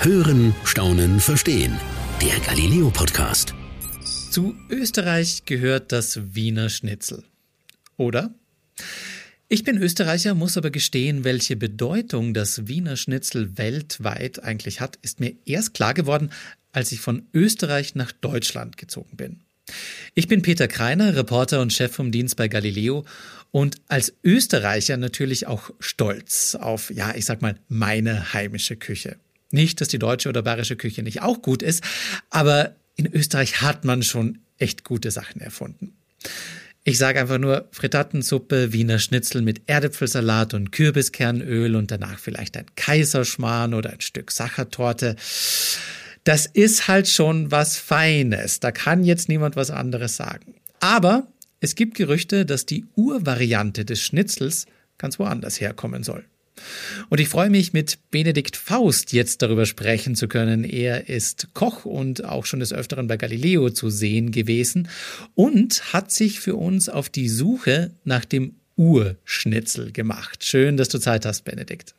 Hören, Staunen, Verstehen. Der Galileo Podcast. Zu Österreich gehört das Wiener Schnitzel. Oder? Ich bin Österreicher, muss aber gestehen, welche Bedeutung das Wiener Schnitzel weltweit eigentlich hat, ist mir erst klar geworden, als ich von Österreich nach Deutschland gezogen bin. Ich bin Peter Kreiner, Reporter und Chef vom Dienst bei Galileo und als Österreicher natürlich auch stolz auf, ja, ich sag mal, meine heimische Küche. Nicht, dass die deutsche oder bayerische Küche nicht auch gut ist, aber in Österreich hat man schon echt gute Sachen erfunden. Ich sage einfach nur Frittatensuppe, Wiener Schnitzel mit Erdäpfelsalat und Kürbiskernöl und danach vielleicht ein Kaiserschmarrn oder ein Stück Sachertorte das ist halt schon was Feines. Da kann jetzt niemand was anderes sagen. Aber es gibt Gerüchte, dass die Urvariante des Schnitzels ganz woanders herkommen soll. Und ich freue mich, mit Benedikt Faust jetzt darüber sprechen zu können. Er ist Koch und auch schon des Öfteren bei Galileo zu sehen gewesen und hat sich für uns auf die Suche nach dem Urschnitzel gemacht. Schön, dass du Zeit hast, Benedikt.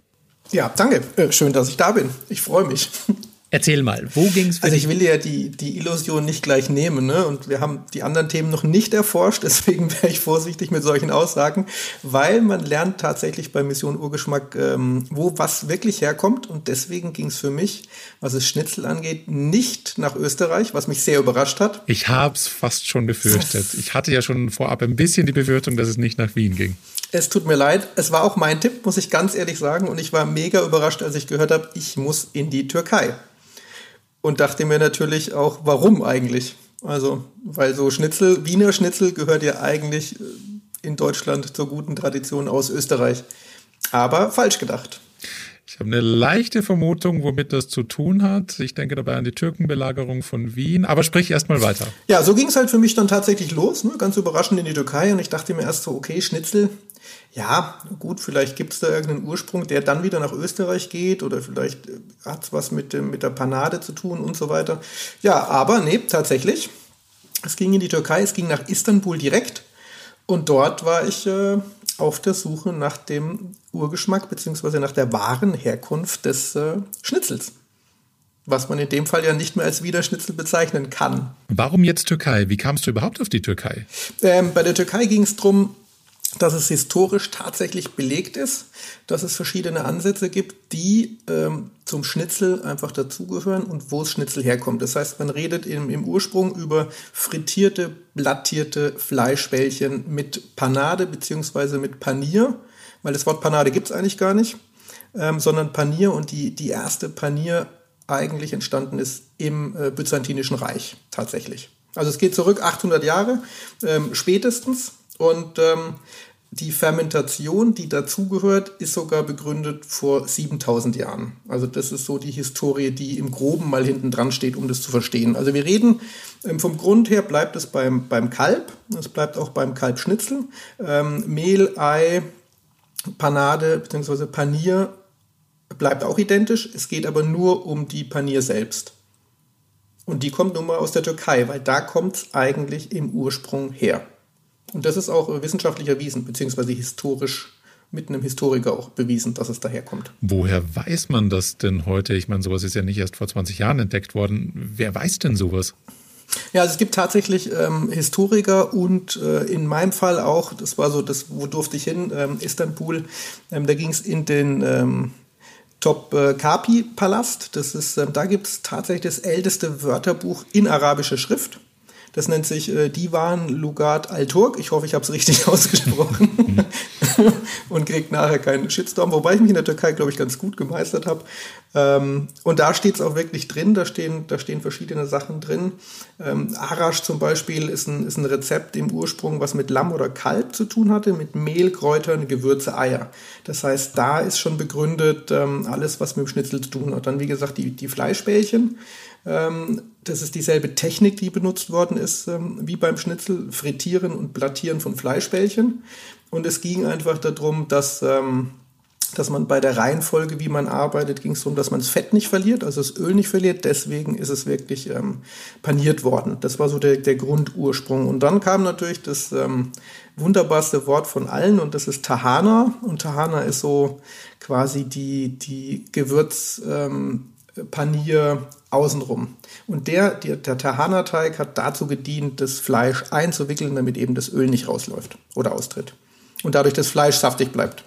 Ja, danke. Äh, schön, dass ich da bin. Ich freue mich. Erzähl mal, wo ging es? Also ich will ja die, die Illusion nicht gleich nehmen, ne? Und wir haben die anderen Themen noch nicht erforscht, deswegen wäre ich vorsichtig mit solchen Aussagen, weil man lernt tatsächlich bei Mission Urgeschmack, ähm, wo was wirklich herkommt. Und deswegen ging es für mich, was es Schnitzel angeht, nicht nach Österreich, was mich sehr überrascht hat. Ich habe es fast schon befürchtet. Ich hatte ja schon vorab ein bisschen die Befürchtung, dass es nicht nach Wien ging. Es tut mir leid. Es war auch mein Tipp, muss ich ganz ehrlich sagen. Und ich war mega überrascht, als ich gehört habe, ich muss in die Türkei und dachte mir natürlich auch, warum eigentlich? Also, weil so Schnitzel, Wiener Schnitzel gehört ja eigentlich äh, in Deutschland zur guten Tradition aus Österreich. Aber falsch gedacht. Ich habe eine leichte Vermutung, womit das zu tun hat. Ich denke dabei an die Türkenbelagerung von Wien. Aber sprich erst mal weiter. Ja, so ging es halt für mich dann tatsächlich los. Ne? Ganz überraschend in die Türkei. Und ich dachte mir erst so, okay, Schnitzel, ja, gut, vielleicht gibt es da irgendeinen Ursprung, der dann wieder nach Österreich geht oder vielleicht äh, hat es was mit, dem, mit der Panade zu tun und so weiter. Ja, aber nee, tatsächlich. Es ging in die Türkei, es ging nach Istanbul direkt und dort war ich äh, auf der Suche nach dem Urgeschmack beziehungsweise nach der wahren Herkunft des äh, Schnitzels. Was man in dem Fall ja nicht mehr als Wiederschnitzel bezeichnen kann. Warum jetzt Türkei? Wie kamst du überhaupt auf die Türkei? Ähm, bei der Türkei ging es darum, dass es historisch tatsächlich belegt ist, dass es verschiedene Ansätze gibt, die ähm, zum Schnitzel einfach dazugehören und wo das Schnitzel herkommt. Das heißt, man redet im, im Ursprung über frittierte, blattierte Fleischbällchen mit Panade beziehungsweise mit Panier, weil das Wort Panade gibt es eigentlich gar nicht, ähm, sondern Panier und die, die erste Panier eigentlich entstanden ist im äh, Byzantinischen Reich tatsächlich. Also es geht zurück 800 Jahre ähm, spätestens und ähm, die Fermentation, die dazugehört, ist sogar begründet vor 7000 Jahren. Also das ist so die Historie, die im Groben mal hinten dran steht, um das zu verstehen. Also wir reden ähm, vom Grund her bleibt es beim, beim Kalb, es bleibt auch beim Kalbschnitzel. Ähm, Mehl, Ei, Panade bzw. Panier bleibt auch identisch. Es geht aber nur um die Panier selbst. Und die kommt nun mal aus der Türkei, weil da kommt es eigentlich im Ursprung her. Und das ist auch wissenschaftlich erwiesen, beziehungsweise historisch mit einem Historiker auch bewiesen, dass es daherkommt. Woher weiß man das denn heute? Ich meine, sowas ist ja nicht erst vor 20 Jahren entdeckt worden. Wer weiß denn sowas? Ja, also es gibt tatsächlich ähm, Historiker und äh, in meinem Fall auch, das war so, das, wo durfte ich hin, ähm, Istanbul, ähm, da ging es in den ähm, Top äh, Kapi Palast. Das ist, ähm, da gibt es tatsächlich das älteste Wörterbuch in arabischer Schrift. Das nennt sich äh, Divan Lugat Al-Turk. Ich hoffe, ich habe es richtig ausgesprochen und kriegt nachher keinen Shitstorm, wobei ich mich in der Türkei, glaube ich, ganz gut gemeistert habe. Ähm, und da steht es auch wirklich drin, da stehen, da stehen verschiedene Sachen drin. Ähm, Arash zum Beispiel ist ein, ist ein Rezept im Ursprung, was mit Lamm oder Kalb zu tun hatte, mit Mehl, Kräutern, Gewürze, Eier. Das heißt, da ist schon begründet ähm, alles, was mit dem Schnitzel zu tun hat. Dann, wie gesagt, die, die Fleischbällchen. Ähm, das ist dieselbe Technik, die benutzt worden ist, ähm, wie beim Schnitzel, Frittieren und Blattieren von Fleischbällchen. Und es ging einfach darum, dass, ähm, dass man bei der Reihenfolge, wie man arbeitet, ging es darum, dass man das Fett nicht verliert, also das Öl nicht verliert. Deswegen ist es wirklich paniert worden. Das war so der, der Grundursprung. Und dann kam natürlich das wunderbarste Wort von allen und das ist Tahana. Und Tahana ist so quasi die, die Gewürz, ähm, Panier außenrum. Und der, der, der Tahana-Teig hat dazu gedient, das Fleisch einzuwickeln, damit eben das Öl nicht rausläuft oder austritt. Und dadurch das Fleisch saftig bleibt.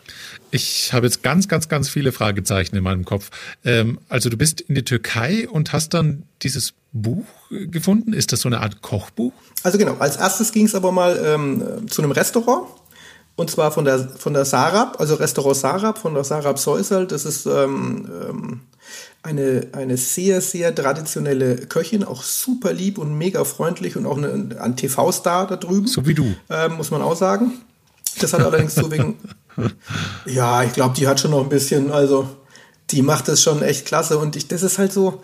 Ich habe jetzt ganz, ganz, ganz viele Fragezeichen in meinem Kopf. Ähm, also du bist in die Türkei und hast dann dieses Buch gefunden. Ist das so eine Art Kochbuch? Also genau, als erstes ging es aber mal ähm, zu einem Restaurant. Und zwar von der, von der Sarab, also Restaurant Sarab, von der Sarab Säusel. Das ist ähm, ähm, eine, eine sehr, sehr traditionelle Köchin, auch super lieb und mega freundlich und auch eine, ein TV-Star da drüben. So wie du. Ähm, muss man auch sagen. Das hat allerdings so wegen. Ja, ich glaube, die hat schon noch ein bisschen, also die macht das schon echt klasse. Und ich, das ist halt so,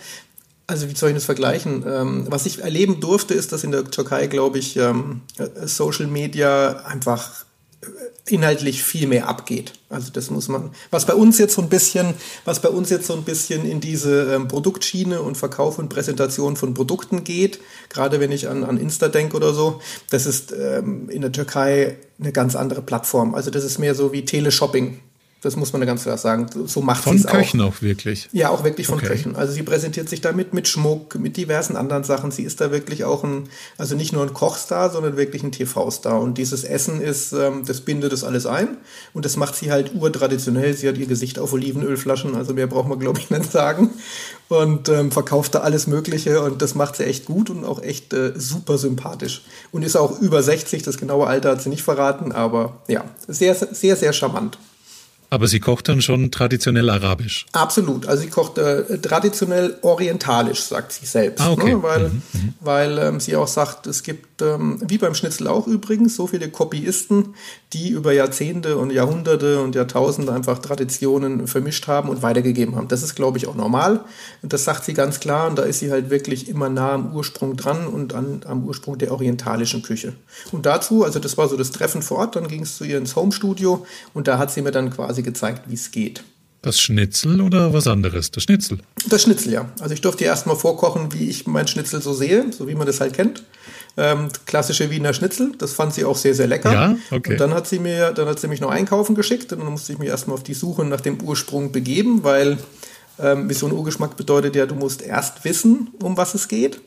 also wie soll ich das vergleichen? Ähm, was ich erleben durfte, ist, dass in der Türkei, glaube ich, ähm, Social Media einfach inhaltlich viel mehr abgeht. Also das muss man, was bei uns jetzt so ein bisschen, was bei uns jetzt so ein bisschen in diese ähm, Produktschiene und Verkauf und Präsentation von Produkten geht, gerade wenn ich an, an Insta denke oder so, das ist ähm, in der Türkei eine ganz andere Plattform. Also das ist mehr so wie Teleshopping. Das muss man ganz klar sagen. So macht sie es auch. Von Köchen auch wirklich? Ja, auch wirklich von okay. Köchen. Also sie präsentiert sich damit mit Schmuck, mit diversen anderen Sachen. Sie ist da wirklich auch ein, also nicht nur ein Kochstar, sondern wirklich ein TV-Star. Und dieses Essen ist, ähm, das bindet das alles ein. Und das macht sie halt urtraditionell. Sie hat ihr Gesicht auf Olivenölflaschen, also mehr braucht man, glaube ich, nicht sagen. Und ähm, verkauft da alles Mögliche. Und das macht sie echt gut und auch echt äh, super sympathisch. Und ist auch über 60, das genaue Alter hat sie nicht verraten, aber ja, sehr, sehr, sehr charmant. Aber sie kocht dann schon traditionell arabisch. Absolut. Also sie kocht äh, traditionell orientalisch, sagt sie selbst. Ah, okay. ne? Weil, mhm, mhm. weil ähm, sie auch sagt, es gibt, ähm, wie beim Schnitzel auch übrigens, so viele Kopieisten, die über Jahrzehnte und Jahrhunderte und Jahrtausende einfach Traditionen vermischt haben und weitergegeben haben. Das ist, glaube ich, auch normal. Und das sagt sie ganz klar. Und da ist sie halt wirklich immer nah am Ursprung dran und an, am Ursprung der orientalischen Küche. Und dazu, also das war so das Treffen vor Ort, dann ging es zu ihr ins Homestudio und da hat sie mir dann quasi gezeigt, wie es geht. Das Schnitzel oder was anderes? Das Schnitzel? Das Schnitzel, ja. Also ich durfte erst mal vorkochen, wie ich mein Schnitzel so sehe, so wie man das halt kennt. Ähm, klassische Wiener Schnitzel, das fand sie auch sehr, sehr lecker. Ja, okay. Und dann hat sie mir, dann hat sie mich noch einkaufen geschickt und dann musste ich mich erstmal auf die Suche nach dem Ursprung begeben, weil ähm, Urgeschmack bedeutet ja, du musst erst wissen, um was es geht.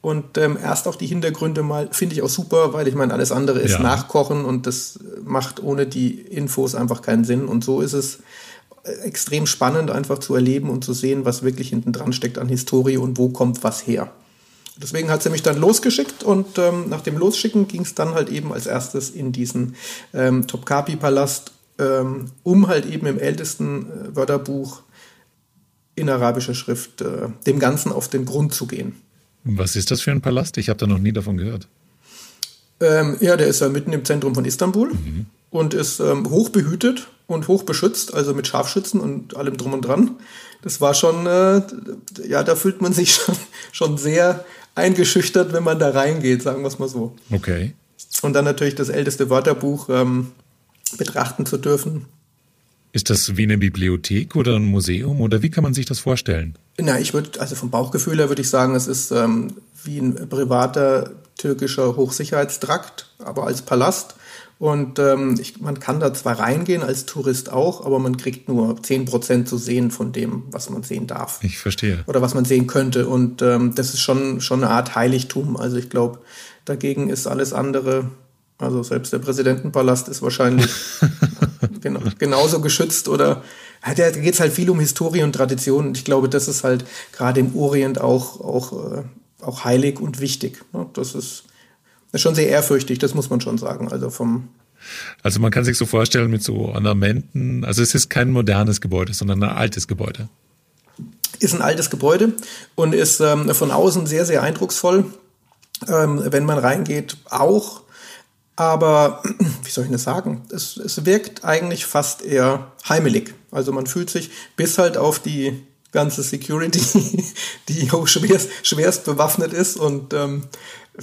Und ähm, erst auch die Hintergründe mal, finde ich auch super, weil ich meine, alles andere ist ja. Nachkochen und das macht ohne die Infos einfach keinen Sinn. Und so ist es äh, extrem spannend, einfach zu erleben und zu sehen, was wirklich hinten dran steckt an Historie und wo kommt was her. Deswegen hat sie mich dann losgeschickt und ähm, nach dem Losschicken ging es dann halt eben als erstes in diesen ähm, Topkapi-Palast, ähm, um halt eben im ältesten äh, Wörterbuch in arabischer Schrift äh, dem Ganzen auf den Grund zu gehen. Was ist das für ein Palast? Ich habe da noch nie davon gehört. Ähm, ja, der ist ja mitten im Zentrum von Istanbul mhm. und ist ähm, hoch behütet und hoch beschützt, also mit Scharfschützen und allem drum und dran. Das war schon, äh, ja, da fühlt man sich schon, schon sehr eingeschüchtert, wenn man da reingeht, sagen wir es mal so. Okay. Und dann natürlich das älteste Wörterbuch ähm, betrachten zu dürfen. Ist das wie eine Bibliothek oder ein Museum oder wie kann man sich das vorstellen? Na, ich würde, also vom Bauchgefühl her würde ich sagen, es ist ähm, wie ein privater türkischer Hochsicherheitstrakt, aber als Palast. Und ähm, ich, man kann da zwar reingehen, als Tourist auch, aber man kriegt nur zehn Prozent zu sehen von dem, was man sehen darf. Ich verstehe. Oder was man sehen könnte. Und ähm, das ist schon, schon eine Art Heiligtum. Also ich glaube, dagegen ist alles andere, also selbst der Präsidentenpalast ist wahrscheinlich genau, genauso geschützt oder da geht es halt viel um Historie und Tradition. Und ich glaube, das ist halt gerade im Orient auch, auch, äh, auch heilig und wichtig. Ne? Das ist ist schon sehr ehrfürchtig, das muss man schon sagen. Also vom also man kann sich so vorstellen mit so Ornamenten. Also es ist kein modernes Gebäude, sondern ein altes Gebäude. Ist ein altes Gebäude und ist ähm, von außen sehr, sehr eindrucksvoll. Ähm, wenn man reingeht, auch. Aber wie soll ich das sagen? Es, es wirkt eigentlich fast eher heimelig. Also man fühlt sich bis halt auf die ganze Security, die auch schwerst, schwerst bewaffnet ist und ähm,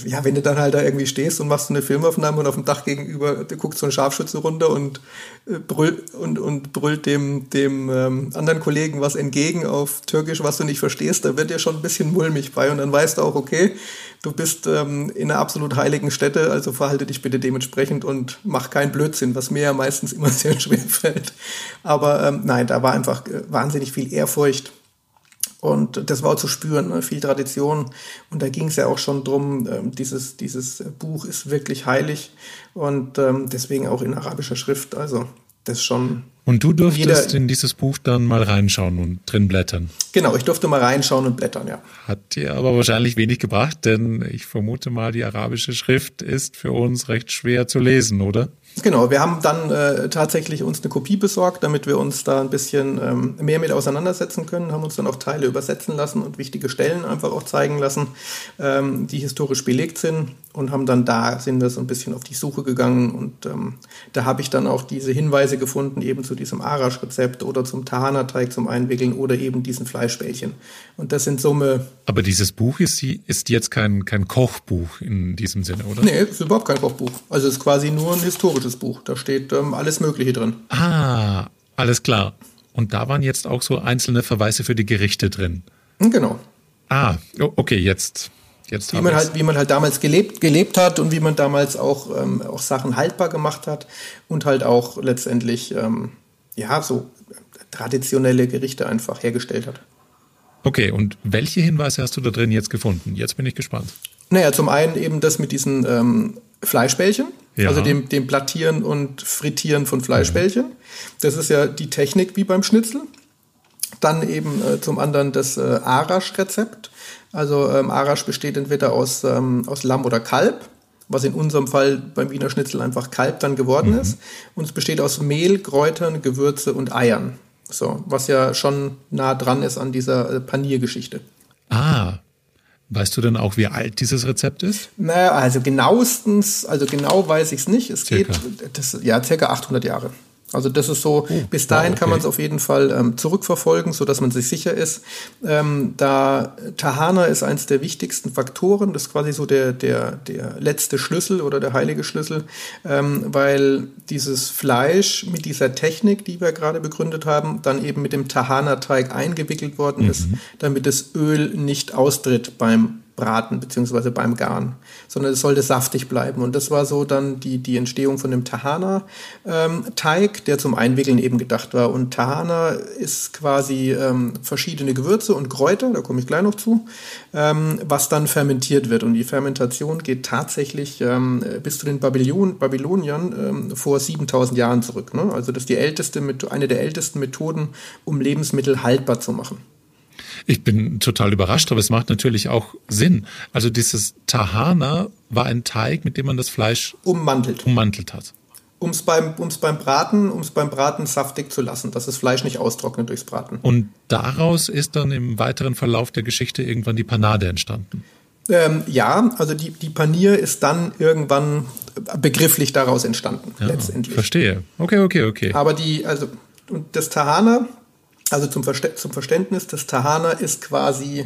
ja, wenn du dann halt da irgendwie stehst und machst eine Filmaufnahme und auf dem Dach gegenüber guckt so ein Scharfschütze runter und äh, brüllt und, und brüllt dem, dem ähm, anderen Kollegen was entgegen auf Türkisch, was du nicht verstehst, da wird dir schon ein bisschen mulmig bei und dann weißt du auch, okay, du bist ähm, in einer absolut heiligen Stätte, also verhalte dich bitte dementsprechend und mach keinen Blödsinn, was mir ja meistens immer sehr schwer fällt. Aber ähm, nein, da war einfach äh, wahnsinnig viel Ehrfurcht Und das war zu spüren, ne? viel Tradition. Und da ging es ja auch schon drum, ähm, dieses, dieses Buch ist wirklich heilig und ähm, deswegen auch in arabischer Schrift. Also das schon. Und du durftest jeder, in dieses Buch dann mal reinschauen und drin blättern. Genau, ich durfte mal reinschauen und blättern, ja. Hat dir aber wahrscheinlich wenig gebracht, denn ich vermute mal, die arabische Schrift ist für uns recht schwer zu lesen, oder? Genau, wir haben dann äh, tatsächlich uns eine Kopie besorgt, damit wir uns da ein bisschen ähm, mehr mit auseinandersetzen können, haben uns dann auch Teile übersetzen lassen und wichtige Stellen einfach auch zeigen lassen, ähm, die historisch belegt sind und haben dann da sind wir so ein bisschen auf die Suche gegangen und ähm, da habe ich dann auch diese Hinweise gefunden eben zu diesem Arash-Rezept oder zum Tahana-Teig zum Einwickeln oder eben diesen Fleischbällchen und das sind Summe. Aber dieses Buch ist, ist jetzt kein, kein Kochbuch in diesem Sinne, oder? Nee, ist überhaupt kein Kochbuch. Also es ist quasi nur ein historisches gutes Buch. Da steht ähm, alles Mögliche drin. Ah, alles klar. Und da waren jetzt auch so einzelne Verweise für die Gerichte drin. Hm, genau. Ah, okay, jetzt. Jetzt wie, man halt, wie man halt damals gelebt, gelebt hat und wie man damals auch, ähm, auch Sachen haltbar gemacht hat und halt auch letztendlich ähm, ja so traditionelle Gerichte einfach hergestellt hat. Okay, und welche Hinweise hast du da drin jetzt gefunden? Jetzt bin ich gespannt. Naja, zum einen eben das mit diesen ähm, Fleischbällchen, ja. also dem, dem Plattieren und Frittieren von Fleischbällchen. Das ist ja die Technik wie beim Schnitzel. Dann eben äh, zum anderen das äh, Arash-Rezept. Also ähm, Arash besteht entweder aus, ähm, aus Lamm oder Kalb, was in unserem Fall beim Wiener Schnitzel einfach Kalb dann geworden mhm. ist. Und es besteht aus Mehl, Kräutern, Gewürze und Eiern. So, was ja schon nah dran ist an dieser äh, Paniergeschichte. Ah, Weißt du denn auch, wie alt dieses Rezept ist? Naja, also genauestens, also genau weiß ich es nicht. Es circa. geht, das, ja, circa 800 Jahre. Also das ist so, oh, bis dahin okay. kann man es auf jeden Fall ähm, zurückverfolgen, so dass man sich sicher ist. Ähm, da Tahana ist eins der wichtigsten Faktoren, das ist quasi so der, der, der letzte Schlüssel oder der heilige Schlüssel, ähm, weil dieses Fleisch mit dieser Technik, die wir gerade begründet haben, dann eben mit dem Tahana-Teig eingewickelt worden mhm. ist, damit das Öl nicht austritt beim Braten beziehungsweise beim Garen, sondern es sollte saftig bleiben. Und das war so dann die, die Entstehung von dem Tahana-Teig, ähm, der zum Einwickeln eben gedacht war. Und Tahana ist quasi ähm, verschiedene Gewürze und Kräuter, da komme ich gleich noch zu, ähm, was dann fermentiert wird. Und die Fermentation geht tatsächlich ähm, bis zu den Babylon Babyloniern ähm, vor 7000 Jahren zurück. Ne? Also das ist die älteste, eine der ältesten Methoden, um Lebensmittel haltbar zu machen. Ich bin total überrascht, aber es macht natürlich auch Sinn. Also dieses Tahana war ein Teig, mit dem man das Fleisch ummantelt, ummantelt hat. Um es beim, um's beim Braten, ums beim Braten saftig zu lassen, dass das Fleisch nicht austrocknet durchs Braten. Und daraus ist dann im weiteren Verlauf der Geschichte irgendwann die Panade entstanden. Ähm, ja, also die, die Panier ist dann irgendwann begrifflich daraus entstanden, ja, letztendlich. Verstehe. Okay, okay, okay. Aber die, also, und das Tahana, also zum, Verste zum Verständnis, das Tahana ist quasi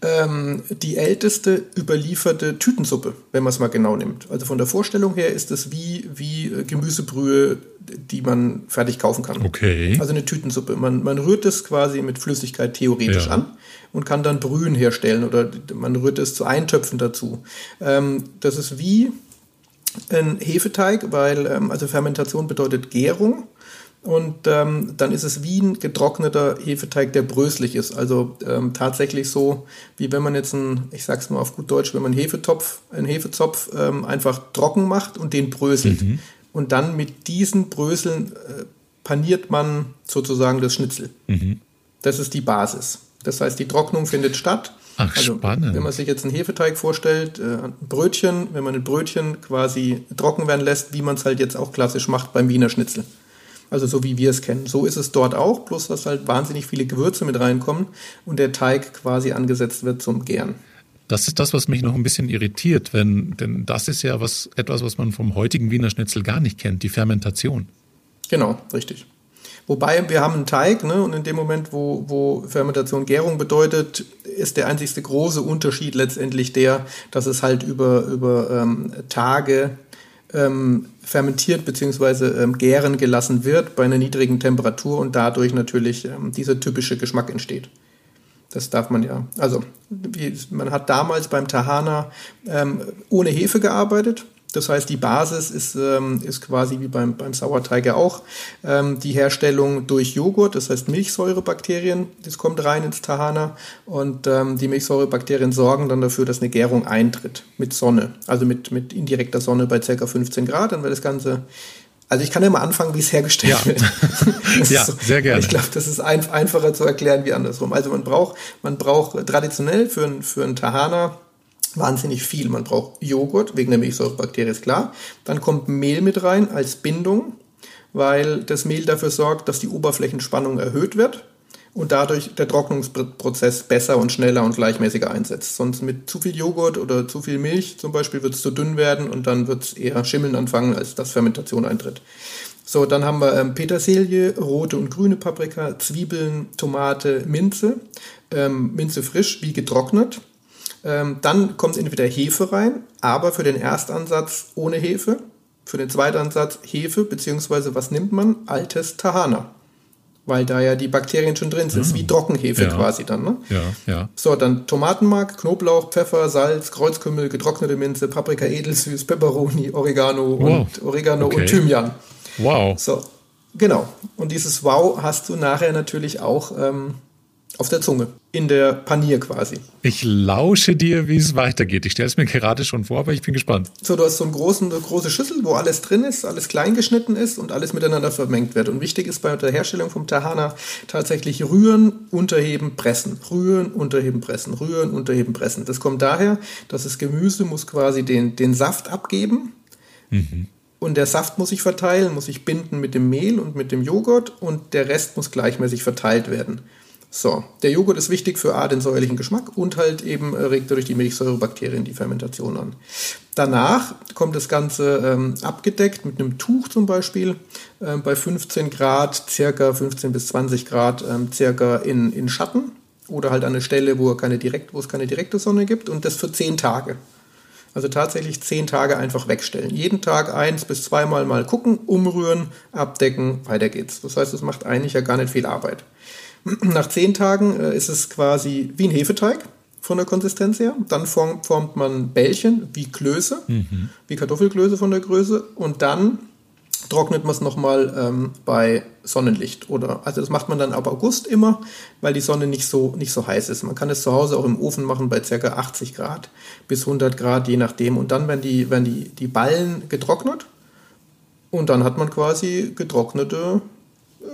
ähm, die älteste überlieferte Tütensuppe, wenn man es mal genau nimmt. Also von der Vorstellung her ist es wie, wie äh, Gemüsebrühe, die man fertig kaufen kann. Okay. Also eine Tütensuppe. Man, man rührt es quasi mit Flüssigkeit theoretisch ja. an und kann dann Brühen herstellen oder man rührt es zu Eintöpfen dazu. Ähm, das ist wie ein Hefeteig, weil ähm, also Fermentation bedeutet Gärung und ähm, dann ist es wie ein getrockneter Hefeteig, der bröselig ist. Also ähm, tatsächlich so, wie wenn man jetzt ein, ich sag's mal auf gut Deutsch, wenn man einen Hefetopf, einen Hefezopf ähm, einfach trocken macht und den bröselt. Mhm. Und dann mit diesen Bröseln äh, paniert man sozusagen das Schnitzel. Mhm. Das ist die Basis. Das heißt, die Trocknung findet statt. Ach, also, spannend. Wenn man sich jetzt einen Hefeteig vorstellt, äh, ein Brötchen, wenn man ein Brötchen quasi trocken werden lässt, wie man es halt jetzt auch klassisch macht beim Wiener Schnitzel. Also so wie wir es kennen. So ist es dort auch, bloß dass halt wahnsinnig viele Gewürze mit reinkommen und der Teig quasi angesetzt wird zum Gären. Das ist das, was mich noch ein bisschen irritiert, wenn, denn das ist ja was, etwas, was man vom heutigen Wiener Schnitzel gar nicht kennt, die Fermentation. Genau, richtig. Wobei wir haben einen Teig, ne, und in dem Moment, wo, wo Fermentation Gärung bedeutet, ist der einzigste große Unterschied letztendlich der, dass es halt über, über ähm, Tage ähm, fermentiert bzw. Ähm, gären gelassen wird bei einer niedrigen Temperatur und dadurch natürlich ähm, dieser typische Geschmack entsteht. Das darf man ja. Also wie, man hat damals beim Tahana ähm, ohne Hefe gearbeitet. Das heißt, die Basis ist, ähm, ist quasi wie beim, beim Sauerteig ja auch ähm, die Herstellung durch Joghurt, das heißt Milchsäurebakterien, das kommt rein ins Tahana und ähm, die Milchsäurebakterien sorgen dann dafür, dass eine Gärung eintritt mit Sonne, also mit, mit indirekter Sonne bei ca. 15 Grad, dann wird das Ganze also ich kann ja mal anfangen, wie es hergestellt ja. wird. ja, so, sehr gerne. Ich glaube, das ist ein, einfacher zu erklären wie andersrum. Also man braucht, man braucht traditionell für, ein, für ein Tahana wahnsinnig viel. Man braucht Joghurt, wegen der Milchsäurebakterie ist klar. Dann kommt Mehl mit rein als Bindung, weil das Mehl dafür sorgt, dass die Oberflächenspannung erhöht wird und dadurch der Trocknungsprozess besser und schneller und gleichmäßiger einsetzt. Sonst mit zu viel Joghurt oder zu viel Milch zum Beispiel wird es zu dünn werden und dann wird es eher schimmeln anfangen, als dass Fermentation eintritt. So, dann haben wir ähm, Petersilie, rote und grüne Paprika, Zwiebeln, Tomate, Minze, ähm, Minze frisch wie getrocknet. Ähm, dann kommt entweder Hefe rein, aber für den Erstansatz ohne Hefe. Für den Zweitansatz Hefe, beziehungsweise was nimmt man? Altes Tahana weil da ja die Bakterien schon drin sind. Mhm. wie Trockenhefe ja. quasi dann. Ne? Ja, ja. So, dann Tomatenmark, Knoblauch, Pfeffer, Salz, Kreuzkümmel, getrocknete Minze, Paprika edelsüß, Peperoni, Oregano wow. und Oregano okay. und Thymian. Wow. So, genau. Und dieses Wow hast du nachher natürlich auch ähm, auf der Zunge, in der Panier quasi. Ich lausche dir, wie es weitergeht. Ich stelle es mir gerade schon vor, aber ich bin gespannt. So, du hast so einen großen, eine große Schüssel, wo alles drin ist, alles klein geschnitten ist und alles miteinander vermengt wird. Und wichtig ist bei der Herstellung vom Tahana tatsächlich rühren, unterheben, pressen. Rühren, unterheben, pressen. Rühren, unterheben, pressen. Das kommt daher, dass das Gemüse muss quasi den, den Saft abgeben. Mhm. Und der Saft muss sich verteilen, muss sich binden mit dem Mehl und mit dem Joghurt und der Rest muss gleichmäßig verteilt werden. So, der Joghurt ist wichtig für A, den säuerlichen Geschmack und halt eben äh, regt durch die Milchsäurebakterien die Fermentation an. Danach kommt das Ganze ähm, abgedeckt mit einem Tuch zum Beispiel äh, bei 15 Grad, circa 15 bis 20 Grad, ähm, circa in, in Schatten oder halt an eine Stelle, wo, keine direkt, wo es keine direkte Sonne gibt und das für 10 Tage. Also tatsächlich 10 Tage einfach wegstellen. Jeden Tag eins bis zweimal mal gucken, umrühren, abdecken, weiter geht's. Das heißt, es macht eigentlich ja gar nicht viel Arbeit. Nach zehn Tagen äh, ist es quasi wie ein Hefeteig von der Konsistenz her. Dann formt, formt man Bällchen wie Klöße, mhm. wie Kartoffelklöße von der Größe. Und dann trocknet man es nochmal ähm, bei Sonnenlicht. Oder, also das macht man dann ab August immer, weil die Sonne nicht so, nicht so heiß ist. Man kann es zu Hause auch im Ofen machen bei ca. 80 Grad bis 100 Grad, je nachdem. Und dann werden die, werden die, die Ballen getrocknet. Und dann hat man quasi getrocknete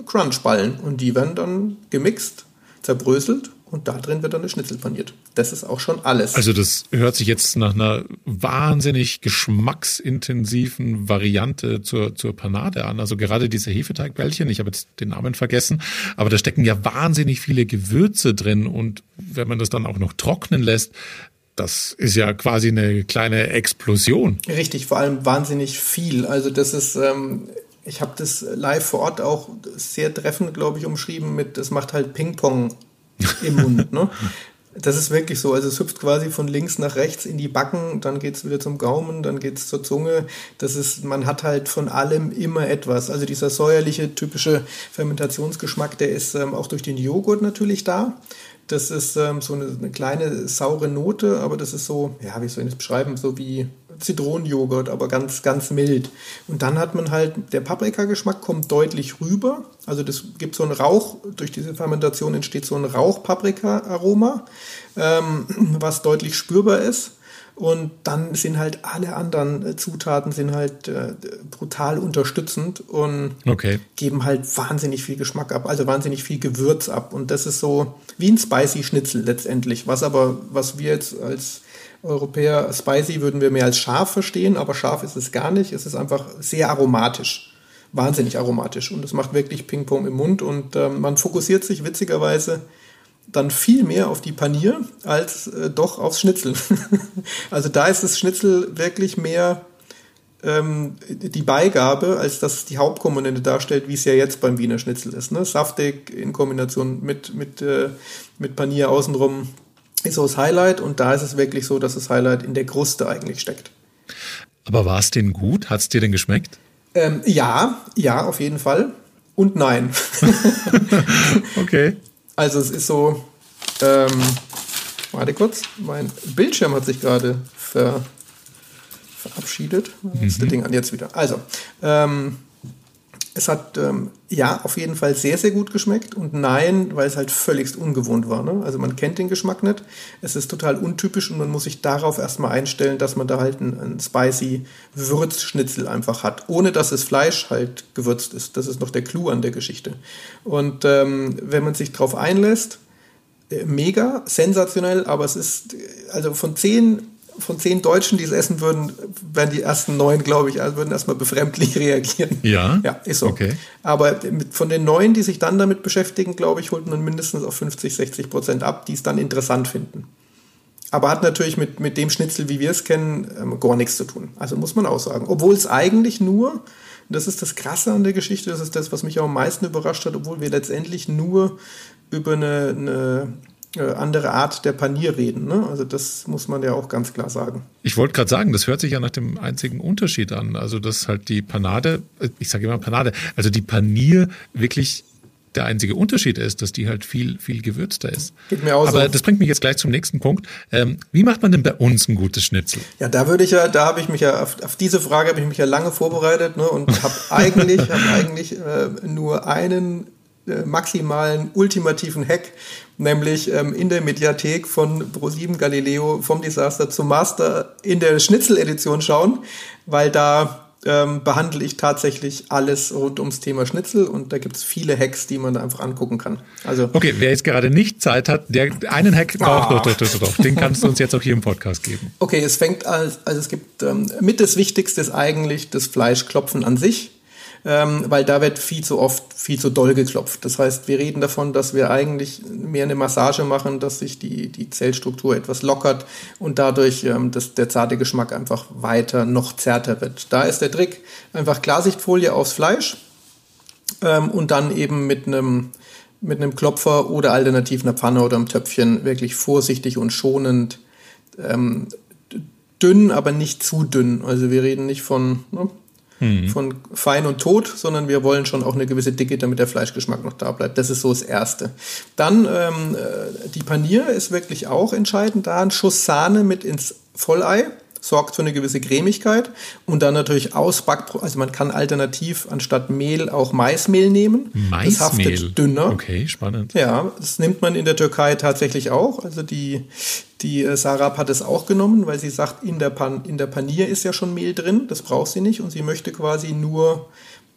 Crunchballen und die werden dann gemixt, zerbröselt und da drin wird dann eine Schnitzel paniert. Das ist auch schon alles. Also das hört sich jetzt nach einer wahnsinnig geschmacksintensiven Variante zur, zur Panade an. Also gerade diese Hefeteigbällchen, ich habe jetzt den Namen vergessen, aber da stecken ja wahnsinnig viele Gewürze drin und wenn man das dann auch noch trocknen lässt, das ist ja quasi eine kleine Explosion. Richtig, vor allem wahnsinnig viel. Also das ist ähm, ich habe das live vor Ort auch sehr treffend, glaube ich, umschrieben mit, das macht halt Ping-Pong im Mund. Ne? Das ist wirklich so. Also es hüpft quasi von links nach rechts in die Backen, dann geht es wieder zum Gaumen, dann geht es zur Zunge. Das ist, man hat halt von allem immer etwas. Also dieser säuerliche, typische Fermentationsgeschmack, der ist ähm, auch durch den Joghurt natürlich da. Das ist ähm, so eine, eine, kleine saure Note, aber das ist so, ja, wie soll ich das beschreiben, so wie Zitronenjoghurt, aber ganz, ganz mild. Und dann hat man halt, der Paprikageschmack kommt deutlich rüber. Also das gibt so einen Rauch, durch diese Fermentation entsteht so ein Rauch-Paprika-Aroma, ähm, was deutlich spürbar ist. Und dann sind halt alle anderen äh, Zutaten sind halt äh, brutal unterstützend und okay. geben halt wahnsinnig viel Geschmack ab, also wahnsinnig viel Gewürz ab. Und das ist so wie ein Spicy Schnitzel letztendlich. Was aber, was wir jetzt als Europäer, Spicy würden wir mehr als scharf verstehen, aber scharf ist es gar nicht. Es ist einfach sehr aromatisch. Wahnsinnig aromatisch. Und es macht wirklich Ping-Pong im Mund. Und äh, man fokussiert sich witzigerweise dann viel mehr auf die Panier als äh, doch aufs Schnitzel. also da ist das Schnitzel wirklich mehr ähm, die Beigabe, als dass es die Hauptkomponente darstellt, wie es ja jetzt beim Wiener Schnitzel ist. Ne? Saftig in Kombination mit, mit, äh, mit Panier außenrum ist so das Highlight und da ist es wirklich so, dass das Highlight in der Kruste eigentlich steckt. Aber war es denn gut? Hat es dir denn geschmeckt? Ähm, ja, ja, auf jeden Fall. Und nein. okay. Also es ist so, ähm, warte kurz, mein Bildschirm hat sich gerade ver, verabschiedet. Das mhm. Ding an jetzt wieder. Also, ähm, es hat ähm, ja auf jeden Fall sehr, sehr gut geschmeckt und nein, weil es halt völligst ungewohnt war. Ne? Also man kennt den Geschmack nicht. Es ist total untypisch und man muss sich darauf erstmal einstellen, dass man da halt einen, spicy Würzschnitzel einfach hat, ohne dass das Fleisch halt gewürzt ist. Das ist noch der Clou an der Geschichte. Und ähm, wenn man sich darauf einlässt, äh, mega, sensationell, aber es ist, also von zehn von zehn Deutschen, die es essen würden, wären die ersten neun, glaube ich, also würden erstmal befremdlich reagieren. Ja. Ja, ist so. Okay. Aber mit, von den neun, die sich dann damit beschäftigen, glaube ich, holt man mindestens auf 50, 60 Prozent ab, die es dann interessant finden. Aber hat natürlich mit, mit dem Schnitzel, wie wir es kennen, ähm, gar nichts zu tun. Also muss man auch sagen. Obwohl es eigentlich nur, das ist das Krasse an der Geschichte, das ist das, was mich auch am meisten überrascht hat, obwohl wir letztendlich nur über eine, eine andere Art der Panier reden. Ne? Also das muss man ja auch ganz klar sagen. Ich wollte gerade sagen, das hört sich ja nach dem einzigen Unterschied an. Also dass halt die Panade, äh, ich sage immer Panade, also die Panier wirklich der einzige Unterschied ist, dass die halt viel, viel gewürzter ist. Geht mir auch Aber so. das bringt mich jetzt gleich zum nächsten Punkt. Ähm, wie macht man denn bei uns ein gutes Schnitzel? Ja, da würde ich ja, da habe ich mich ja, auf, auf diese Frage habe ich mich ja lange vorbereitet ne, und habe eigentlich, hab eigentlich äh, nur einen äh, maximalen, ultimativen Hack, nämlich ähm, in der Mediathek von Pro7 Galileo vom Desaster zum Master in der Schnitzel-Edition schauen, weil da ähm, behandle ich tatsächlich alles rund ums Thema Schnitzel und da gibt es viele Hacks, die man da einfach angucken kann. Also okay, wer jetzt gerade nicht Zeit hat, der einen Hack braucht, ah. doch, doch, doch, doch, den kannst du uns jetzt auch hier im Podcast geben. Okay, es fängt als, also es gibt ähm, mit das Wichtigste ist eigentlich das Fleischklopfen an sich ähm, weil da wird viel zu oft viel zu doll geklopft. Das heißt, wir reden davon, dass wir eigentlich mehr eine Massage machen, dass sich die, die Zellstruktur etwas lockert und dadurch ähm, dass der zarte Geschmack einfach weiter noch zärter wird. Da ist der Trick, einfach Klarsichtfolie aufs Fleisch ähm, und dann eben mit einem mit einem Klopfer oder alternativ einer Pfanne oder einem Töpfchen wirklich vorsichtig und schonend ähm, dünn, aber nicht zu dünn. Also wir reden nicht von ne, mhm. von fein und tot, sondern wir wollen schon auch eine gewisse Dicke, damit der Fleischgeschmack noch da bleibt. Das ist so das Erste. Dann ähm, äh, die Panier ist wirklich auch entscheidend. Da ein Schuss Sahne mit ins Vollei sorgt für eine gewisse Cremigkeit und dann natürlich aus Backbrot, also man kann alternativ anstatt Mehl auch Maismehl nehmen. Maismehl? Das haftet dünner. Okay, spannend. Ja, das nimmt man in der Türkei tatsächlich auch. Also die, die äh, Sarab hat es auch genommen, weil sie sagt, in der, Pan, in der Panier ist ja schon Mehl drin, das braucht sie nicht und sie möchte quasi nur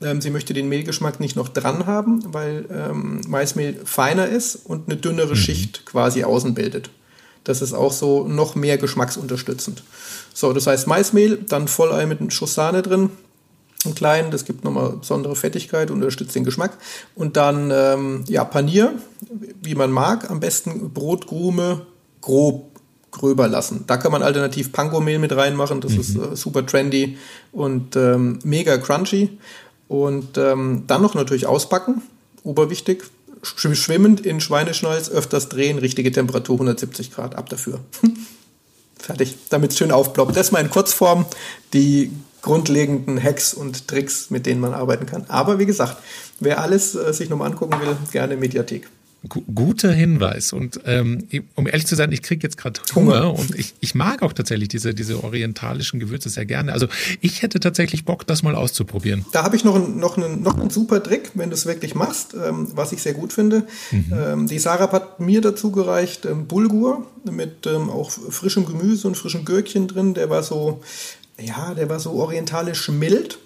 ähm, Sie möchte den Mehlgeschmack nicht noch dran haben, weil ähm, Maismehl feiner ist und eine dünnere mhm. Schicht quasi außen bildet. Das ist auch so noch mehr geschmacksunterstützend. So, das heißt Maismehl, dann Vollei mit einem Schuss Sahne drin, einen kleinen, das gibt nochmal besondere Fettigkeit und unterstützt den Geschmack. Und dann, ähm, ja, Panier, wie man mag, am besten Brotkrume grob gröber lassen. Da kann man alternativ Panko-Mehl mit reinmachen, das mhm. ist äh, super trendy und ähm, mega crunchy. Und ähm, dann noch natürlich auspacken, oberwichtig, schwimmend in Schweineschnalz, öfters drehen, richtige Temperatur 170 Grad, ab dafür. Fertig, damit es schön aufploppt. Das mal in Kurzform die grundlegenden Hacks und Tricks, mit denen man arbeiten kann. Aber wie gesagt, wer alles äh, sich nochmal angucken will, gerne Mediathek guter Hinweis. Und ähm, um ehrlich zu sein, ich kriege jetzt gerade Hunger, Hunger, und ich, ich mag auch tatsächlich diese, diese orientalischen Gewürze sehr gerne. Also ich hätte tatsächlich Bock, das mal auszuprobieren. Da habe ich noch, einen, noch, einen, noch einen super Trick, wenn du es wirklich machst, ähm, was ich sehr gut finde. Mhm. Ähm, die Sarah hat mir dazu gereicht ähm, Bulgur mit ähm, auch frischem Gemüse und frischen Gürkchen drin. Der war so, ja, der war so orientalisch mild.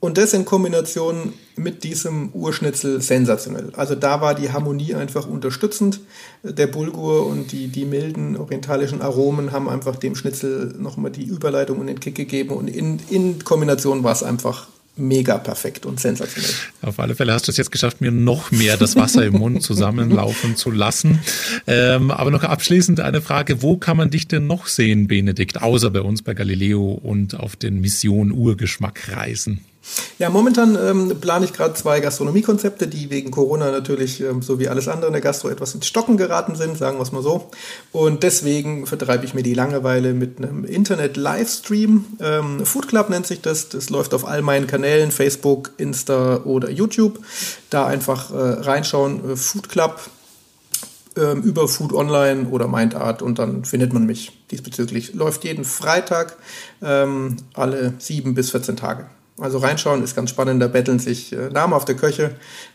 Und das in Kombination mit diesem Urschnitzel sensationell. Also da war die Harmonie einfach unterstützend. Der Bulgur und die, die milden orientalischen Aromen haben einfach dem Schnitzel nochmal die Überleitung und den Kick gegeben. Und in, in Kombination war es einfach mega perfekt und sensationell. Auf alle Fälle hast du es jetzt geschafft, mir noch mehr das Wasser im Mund zusammenlaufen zu lassen. Ähm, aber noch abschließend eine Frage, wo kann man dich denn noch sehen, Benedikt, außer bei uns bei Galileo und auf den Mission Urgeschmack reisen? Ja, momentan ähm, plane ich gerade zwei Gastronomiekonzepte, die wegen Corona natürlich, ähm, so wie alles andere in der Gastro, etwas ins Stocken geraten sind, sagen wir es mal so. Und deswegen vertreibe ich mir die Langeweile mit einem Internet-Livestream. Ähm, Food Club nennt sich das. Das läuft auf all meinen Kanälen, Facebook, Insta oder YouTube. Da einfach äh, reinschauen. Food Club ähm, über Food Online oder Mindart und dann findet man mich diesbezüglich. Läuft jeden Freitag, ähm, alle sieben bis 14 Tage. Also reinschauen ist ganz spannend. Da betteln sich äh, namhafte Köche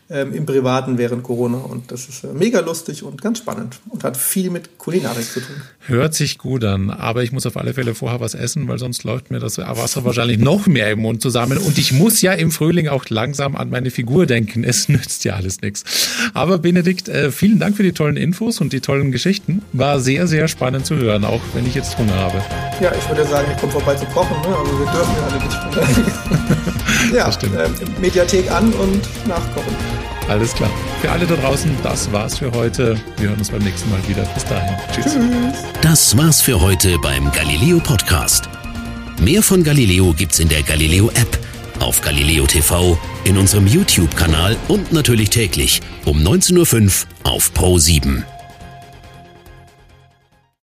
ähm, im Privaten während Corona und das ist äh, mega lustig und ganz spannend und hat viel mit Kulinarik zu tun. Hört sich gut an, aber ich muss auf alle Fälle vorher was essen, weil sonst läuft mir das Wasser wahrscheinlich noch mehr im Mund zusammen und ich muss ja im Frühling auch langsam an meine Figur denken. Es nützt ja alles nichts. Aber Benedikt, äh, vielen Dank für die tollen Infos und die tollen Geschichten. War sehr, sehr spannend zu hören, auch wenn ich jetzt Hunger habe. Ja, ich würde sagen, ich komme vorbei zu kochen, ne? also wir dürfen ja alle nicht. ja, äh, Mediathek an und nachkochen. Alles klar. Für alle da draußen, das war's für heute. Wir hören uns beim nächsten Mal wieder. Bis dahin. Tschüss. Tschüss. Das war's für heute beim Galileo Podcast. Mehr von Galileo gibt's in der Galileo App, auf Galileo TV, in unserem YouTube-Kanal und natürlich täglich um 19.05 Uhr auf Pro 7.